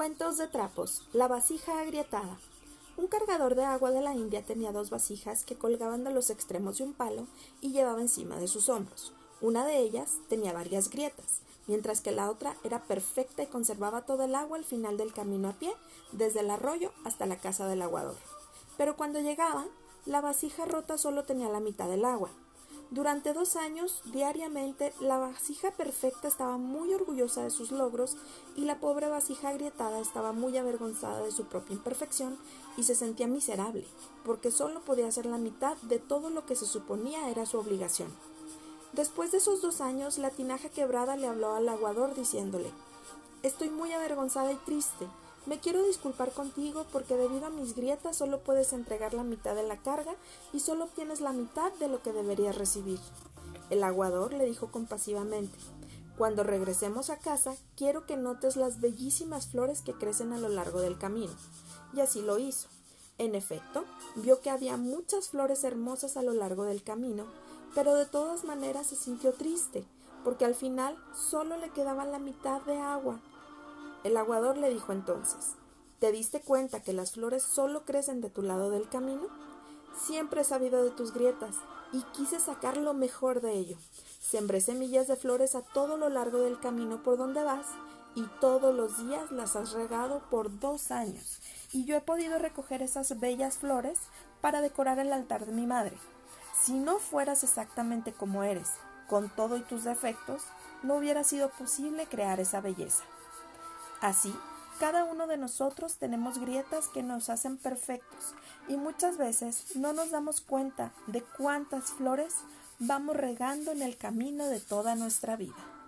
Cuentos de trapos. La vasija agrietada. Un cargador de agua de la India tenía dos vasijas que colgaban de los extremos de un palo y llevaba encima de sus hombros. Una de ellas tenía varias grietas, mientras que la otra era perfecta y conservaba todo el agua al final del camino a pie, desde el arroyo hasta la casa del aguador. Pero cuando llegaban, la vasija rota solo tenía la mitad del agua, durante dos años, diariamente, la vasija perfecta estaba muy orgullosa de sus logros y la pobre vasija agrietada estaba muy avergonzada de su propia imperfección y se sentía miserable, porque solo podía hacer la mitad de todo lo que se suponía era su obligación. Después de esos dos años, la tinaja quebrada le habló al aguador diciéndole Estoy muy avergonzada y triste. Me quiero disculpar contigo porque debido a mis grietas solo puedes entregar la mitad de la carga y solo obtienes la mitad de lo que deberías recibir. El aguador le dijo compasivamente Cuando regresemos a casa, quiero que notes las bellísimas flores que crecen a lo largo del camino. Y así lo hizo. En efecto, vio que había muchas flores hermosas a lo largo del camino, pero de todas maneras se sintió triste, porque al final solo le quedaba la mitad de agua el aguador le dijo entonces ¿Te diste cuenta que las flores solo crecen de tu lado del camino? Siempre he sabido de tus grietas y quise sacar lo mejor de ello. Sembré semillas de flores a todo lo largo del camino por donde vas y todos los días las has regado por dos años y yo he podido recoger esas bellas flores para decorar el altar de mi madre. Si no fueras exactamente como eres, con todo y tus defectos, no hubiera sido posible crear esa belleza. Así, cada uno de nosotros tenemos grietas que nos hacen perfectos y muchas veces no nos damos cuenta de cuántas flores vamos regando en el camino de toda nuestra vida.